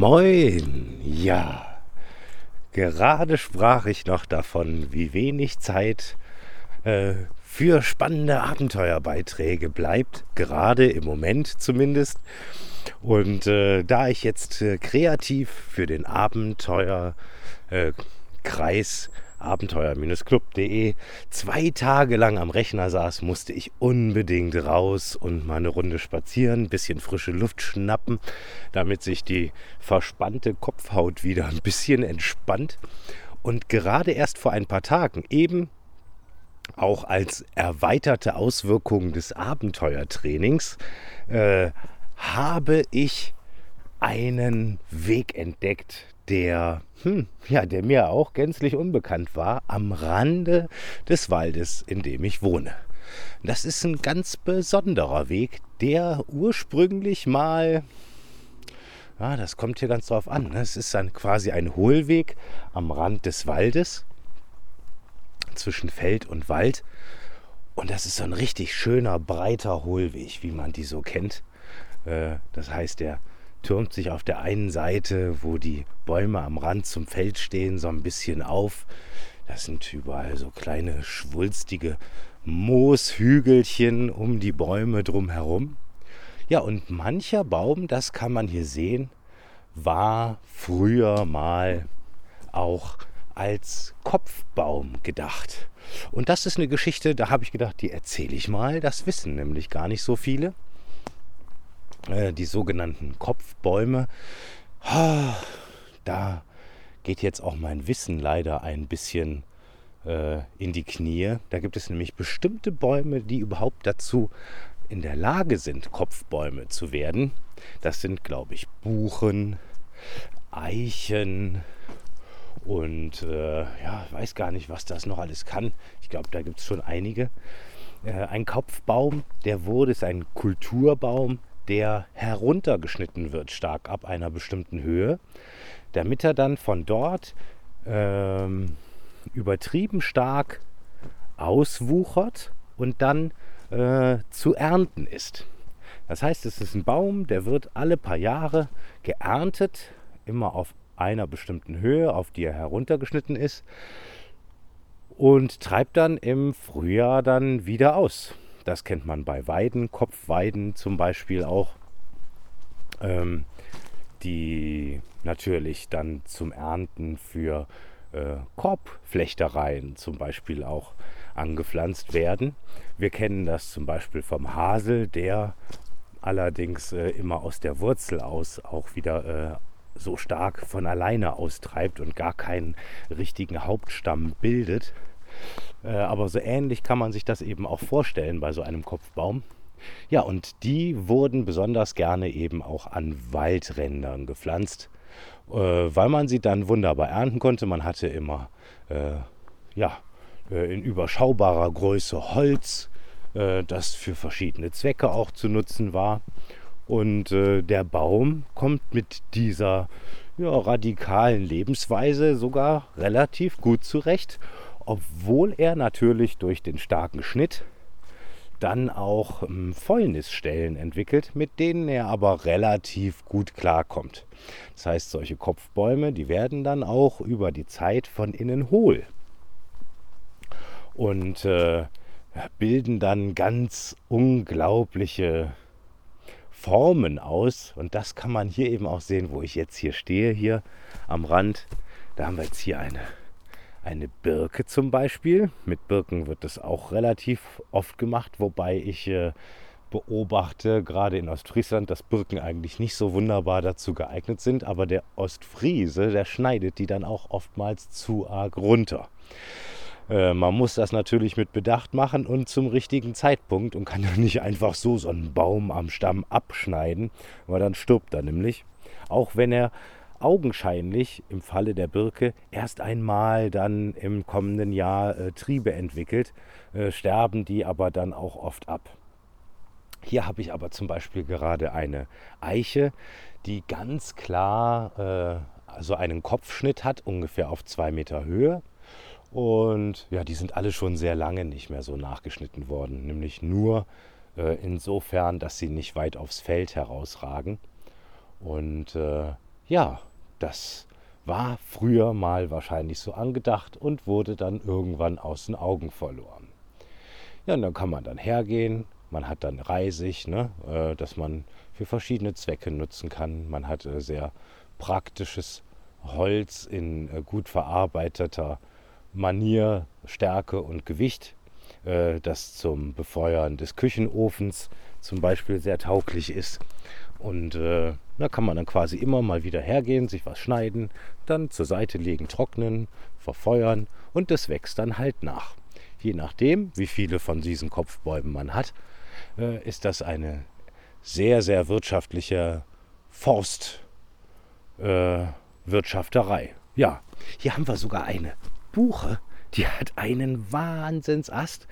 Moin, ja. Gerade sprach ich noch davon, wie wenig Zeit äh, für spannende Abenteuerbeiträge bleibt, gerade im Moment zumindest. Und äh, da ich jetzt äh, kreativ für den Abenteuerkreis abenteuer-club.de zwei Tage lang am Rechner saß, musste ich unbedingt raus und mal eine Runde spazieren, ein bisschen frische Luft schnappen, damit sich die verspannte Kopfhaut wieder ein bisschen entspannt. Und gerade erst vor ein paar Tagen, eben auch als erweiterte Auswirkung des Abenteuertrainings, äh, habe ich einen Weg entdeckt, der, hm, ja, der mir auch gänzlich unbekannt war, am Rande des Waldes, in dem ich wohne. Das ist ein ganz besonderer Weg, der ursprünglich mal, ja, das kommt hier ganz drauf an, ne? es ist dann quasi ein Hohlweg am Rand des Waldes, zwischen Feld und Wald. Und das ist so ein richtig schöner, breiter Hohlweg, wie man die so kennt. Äh, das heißt, der türmt sich auf der einen Seite, wo die Bäume am Rand zum Feld stehen, so ein bisschen auf. Das sind überall so kleine schwulstige Mooshügelchen um die Bäume drumherum. Ja, und mancher Baum, das kann man hier sehen, war früher mal auch als Kopfbaum gedacht. Und das ist eine Geschichte, da habe ich gedacht, die erzähle ich mal. Das wissen nämlich gar nicht so viele. Äh, die sogenannten Kopfbäume. Da geht jetzt auch mein Wissen leider ein bisschen äh, in die Knie. Da gibt es nämlich bestimmte Bäume, die überhaupt dazu in der Lage sind, Kopfbäume zu werden. Das sind, glaube ich, Buchen, Eichen und äh, ja, weiß gar nicht, was das noch alles kann. Ich glaube, da gibt es schon einige. Äh, ein Kopfbaum, der wurde, ist ein Kulturbaum, der heruntergeschnitten wird, stark ab einer bestimmten Höhe, damit er dann von dort ähm, übertrieben stark auswuchert und dann äh, zu ernten ist. Das heißt, es ist ein Baum, der wird alle paar Jahre geerntet, immer auf einer bestimmten Höhe, auf die er heruntergeschnitten ist, und treibt dann im Frühjahr dann wieder aus. Das kennt man bei Weiden, Kopfweiden zum Beispiel auch, ähm, die natürlich dann zum Ernten für äh, Korbflechtereien zum Beispiel auch angepflanzt werden. Wir kennen das zum Beispiel vom Hasel, der allerdings äh, immer aus der Wurzel aus auch wieder äh, so stark von alleine austreibt und gar keinen richtigen Hauptstamm bildet. Äh, aber so ähnlich kann man sich das eben auch vorstellen bei so einem Kopfbaum. Ja, und die wurden besonders gerne eben auch an Waldrändern gepflanzt, äh, weil man sie dann wunderbar ernten konnte. Man hatte immer äh, ja, äh, in überschaubarer Größe Holz, äh, das für verschiedene Zwecke auch zu nutzen war. Und äh, der Baum kommt mit dieser ja, radikalen Lebensweise sogar relativ gut zurecht obwohl er natürlich durch den starken Schnitt dann auch ähm, Fäulnisstellen entwickelt, mit denen er aber relativ gut klarkommt. Das heißt, solche Kopfbäume, die werden dann auch über die Zeit von innen hohl und äh, bilden dann ganz unglaubliche Formen aus. Und das kann man hier eben auch sehen, wo ich jetzt hier stehe, hier am Rand. Da haben wir jetzt hier eine eine Birke zum Beispiel. Mit Birken wird das auch relativ oft gemacht, wobei ich äh, beobachte, gerade in Ostfriesland, dass Birken eigentlich nicht so wunderbar dazu geeignet sind, aber der Ostfriese, der schneidet die dann auch oftmals zu arg runter. Äh, man muss das natürlich mit Bedacht machen und zum richtigen Zeitpunkt und kann ja nicht einfach so so einen Baum am Stamm abschneiden, weil dann stirbt er nämlich. Auch wenn er augenscheinlich im Falle der Birke erst einmal dann im kommenden Jahr äh, Triebe entwickelt, äh, sterben die aber dann auch oft ab. Hier habe ich aber zum Beispiel gerade eine Eiche, die ganz klar äh, also einen Kopfschnitt hat, ungefähr auf zwei Meter Höhe. Und ja, die sind alle schon sehr lange nicht mehr so nachgeschnitten worden, nämlich nur äh, insofern, dass sie nicht weit aufs Feld herausragen. Und äh, ja, das war früher mal wahrscheinlich so angedacht und wurde dann irgendwann aus den Augen verloren. Ja, und dann kann man dann hergehen, man hat dann Reisig, ne, äh, dass man für verschiedene Zwecke nutzen kann. Man hat äh, sehr praktisches Holz in äh, gut verarbeiteter Manier, Stärke und Gewicht, äh, das zum Befeuern des Küchenofens zum Beispiel sehr tauglich ist. Und äh, da kann man dann quasi immer mal wieder hergehen, sich was schneiden, dann zur Seite legen, trocknen, verfeuern und das wächst dann halt nach. Je nachdem, wie viele von diesen Kopfbäumen man hat, äh, ist das eine sehr, sehr wirtschaftliche Forstwirtschafterei. Äh, ja, hier haben wir sogar eine Buche, die hat einen Wahnsinnsast,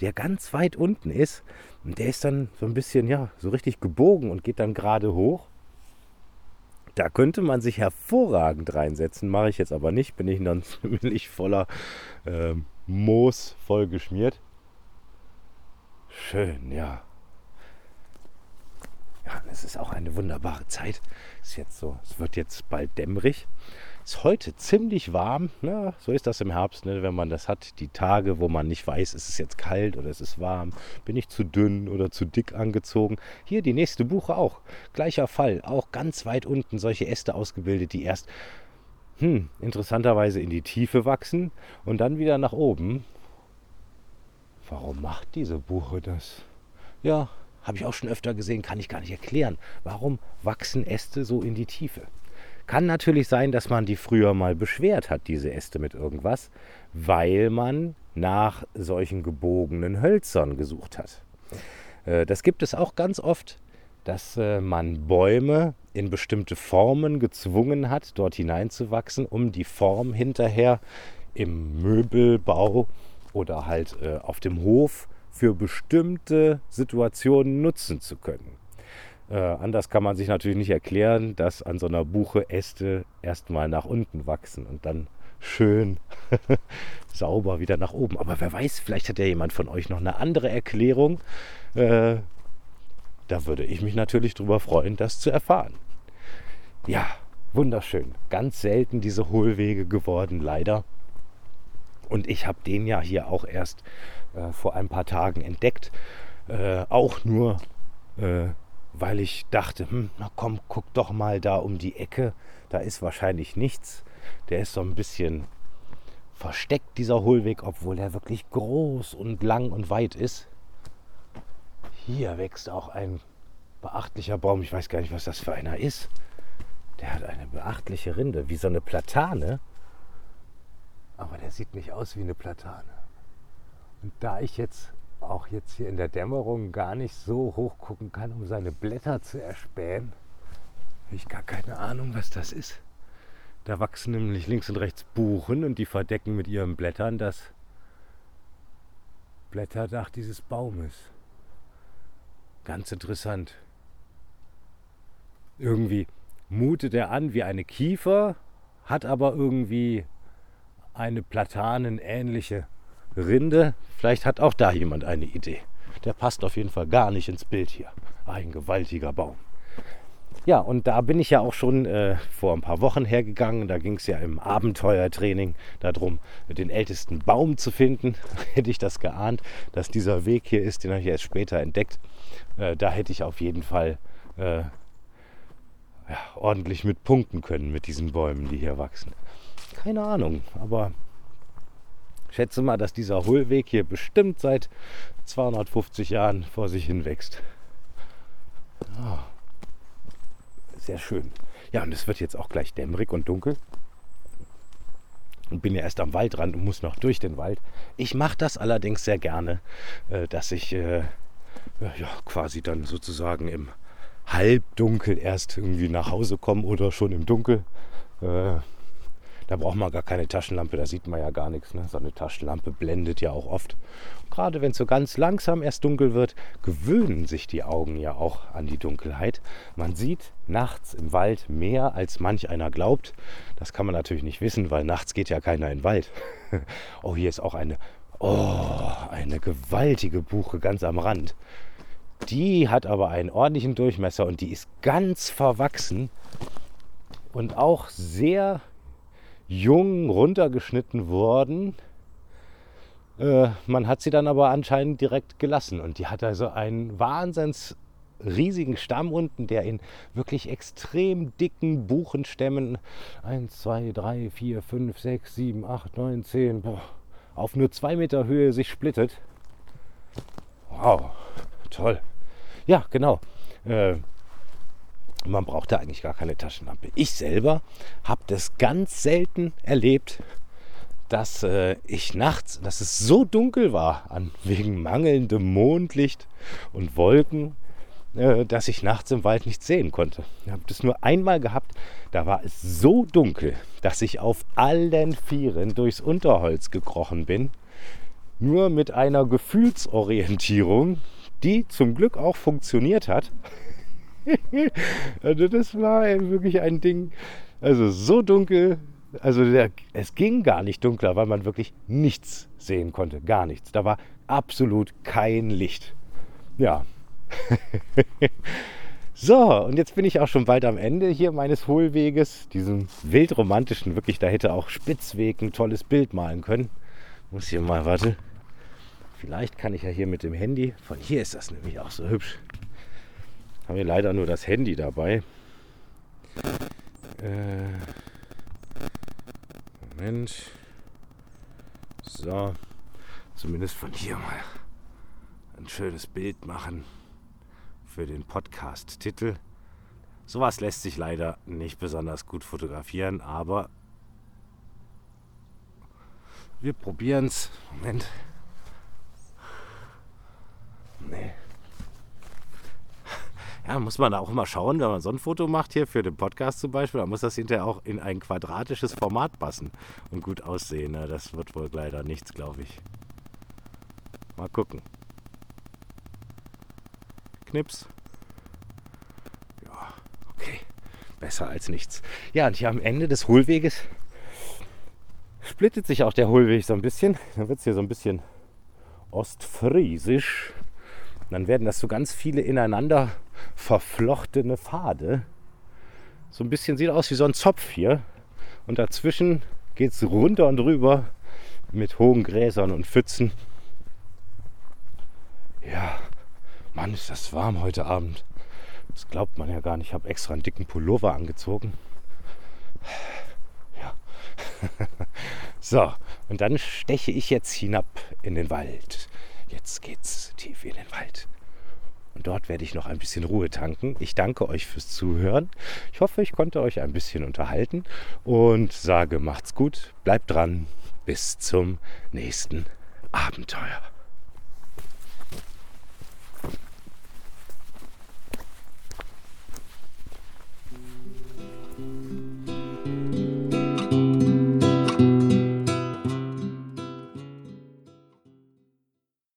der ganz weit unten ist. Und der ist dann so ein bisschen, ja, so richtig gebogen und geht dann gerade hoch. Da könnte man sich hervorragend reinsetzen, mache ich jetzt aber nicht, bin ich dann ziemlich voller äh, Moos voll geschmiert. Schön, ja. Ja, es ist auch eine wunderbare Zeit. Ist jetzt so, es wird jetzt bald dämmerig. Ist heute ziemlich warm. Ne? So ist das im Herbst, ne? wenn man das hat. Die Tage, wo man nicht weiß, ist es jetzt kalt oder ist es warm, bin ich zu dünn oder zu dick angezogen. Hier die nächste Buche auch. Gleicher Fall. Auch ganz weit unten solche Äste ausgebildet, die erst hm, interessanterweise in die Tiefe wachsen und dann wieder nach oben. Warum macht diese Buche das? Ja, habe ich auch schon öfter gesehen, kann ich gar nicht erklären. Warum wachsen Äste so in die Tiefe? Kann natürlich sein, dass man die früher mal beschwert hat, diese Äste mit irgendwas, weil man nach solchen gebogenen Hölzern gesucht hat. Äh, das gibt es auch ganz oft, dass äh, man Bäume in bestimmte Formen gezwungen hat, dort hineinzuwachsen, um die Form hinterher im Möbelbau oder halt äh, auf dem Hof für bestimmte Situationen nutzen zu können. Äh, anders kann man sich natürlich nicht erklären, dass an so einer Buche Äste erstmal nach unten wachsen und dann schön sauber wieder nach oben. Aber wer weiß, vielleicht hat ja jemand von euch noch eine andere Erklärung. Äh, da würde ich mich natürlich darüber freuen, das zu erfahren. Ja, wunderschön. Ganz selten diese Hohlwege geworden, leider. Und ich habe den ja hier auch erst äh, vor ein paar Tagen entdeckt. Äh, auch nur, äh, weil ich dachte, hm, na komm, guck doch mal da um die Ecke. Da ist wahrscheinlich nichts. Der ist so ein bisschen versteckt, dieser Hohlweg, obwohl er wirklich groß und lang und weit ist. Hier wächst auch ein beachtlicher Baum. Ich weiß gar nicht, was das für einer ist. Der hat eine beachtliche Rinde, wie so eine Platane. Aber der sieht nicht aus wie eine Platane. Und da ich jetzt auch jetzt hier in der Dämmerung gar nicht so hoch gucken kann, um seine Blätter zu erspähen, habe ich gar keine Ahnung, was das ist. Da wachsen nämlich links und rechts Buchen und die verdecken mit ihren Blättern das Blätterdach dieses Baumes. Ganz interessant. Irgendwie mutet er an wie eine Kiefer, hat aber irgendwie eine platanenähnliche Rinde. Vielleicht hat auch da jemand eine Idee. Der passt auf jeden Fall gar nicht ins Bild hier. Ein gewaltiger Baum. Ja, und da bin ich ja auch schon äh, vor ein paar Wochen hergegangen. Da ging es ja im Abenteuertraining darum, den ältesten Baum zu finden. hätte ich das geahnt, dass dieser Weg hier ist, den habe ich erst später entdeckt. Äh, da hätte ich auf jeden Fall äh, ja, ordentlich mit punkten können mit diesen Bäumen, die hier wachsen. Keine Ahnung, aber schätze mal, dass dieser Hohlweg hier bestimmt seit 250 Jahren vor sich hin wächst. Oh, sehr schön. Ja, und es wird jetzt auch gleich dämmerig und dunkel. Und bin ja erst am Waldrand und muss noch durch den Wald. Ich mache das allerdings sehr gerne, äh, dass ich äh, ja, quasi dann sozusagen im Halbdunkel erst irgendwie nach Hause komme oder schon im Dunkel. Da braucht man gar keine Taschenlampe, da sieht man ja gar nichts. Ne? So eine Taschenlampe blendet ja auch oft. Gerade wenn es so ganz langsam erst dunkel wird, gewöhnen sich die Augen ja auch an die Dunkelheit. Man sieht nachts im Wald mehr, als manch einer glaubt. Das kann man natürlich nicht wissen, weil nachts geht ja keiner in den Wald. oh, hier ist auch eine, oh, eine gewaltige Buche ganz am Rand. Die hat aber einen ordentlichen Durchmesser und die ist ganz verwachsen und auch sehr jung runtergeschnitten worden. Äh, man hat sie dann aber anscheinend direkt gelassen und die hat also einen wahnsinns riesigen Stamm unten, der in wirklich extrem dicken Buchenstämmen 1, 2, 3, 4, 5, 6, 7, 8, 9, 10 boah, auf nur zwei Meter Höhe sich splittet. Wow, toll. Ja, genau. Äh, man braucht da eigentlich gar keine Taschenlampe. Ich selber habe das ganz selten erlebt, dass äh, ich nachts, dass es so dunkel war, an, wegen mangelndem Mondlicht und Wolken, äh, dass ich nachts im Wald nichts sehen konnte. Ich habe das nur einmal gehabt, da war es so dunkel, dass ich auf allen Vieren durchs Unterholz gekrochen bin, nur mit einer Gefühlsorientierung, die zum Glück auch funktioniert hat. Also das war wirklich ein Ding, also so dunkel, also der, es ging gar nicht dunkler, weil man wirklich nichts sehen konnte, gar nichts. Da war absolut kein Licht. Ja. so, und jetzt bin ich auch schon bald am Ende hier meines Hohlweges, diesem wildromantischen, wirklich, da hätte auch Spitzweg ein tolles Bild malen können. Muss hier mal, warte. Vielleicht kann ich ja hier mit dem Handy, von hier ist das nämlich auch so hübsch. Haben wir leider nur das Handy dabei. Äh, Moment. So. Zumindest von hier mal ein schönes Bild machen für den Podcast-Titel. Sowas lässt sich leider nicht besonders gut fotografieren, aber wir probieren es. Moment. Nee. Ja, muss man da auch immer schauen, wenn man so ein Foto macht hier für den Podcast zum Beispiel, dann muss das hinterher auch in ein quadratisches Format passen und gut aussehen. Ne? Das wird wohl leider nichts, glaube ich. Mal gucken. Knips. Ja, okay. Besser als nichts. Ja, und hier am Ende des Hohlweges splittet sich auch der Hohlweg so ein bisschen. Dann wird es hier so ein bisschen ostfriesisch. dann werden das so ganz viele ineinander verflochtene Pfade. So ein bisschen sieht aus wie so ein Zopf hier. Und dazwischen geht es runter und rüber mit hohen Gräsern und Pfützen. Ja, Mann, ist das warm heute Abend. Das glaubt man ja gar nicht. Ich habe extra einen dicken Pullover angezogen. Ja. so, und dann steche ich jetzt hinab in den Wald. Jetzt geht's tief in den Wald. Und dort werde ich noch ein bisschen Ruhe tanken. Ich danke euch fürs Zuhören. Ich hoffe, ich konnte euch ein bisschen unterhalten und sage, macht's gut, bleibt dran. Bis zum nächsten Abenteuer.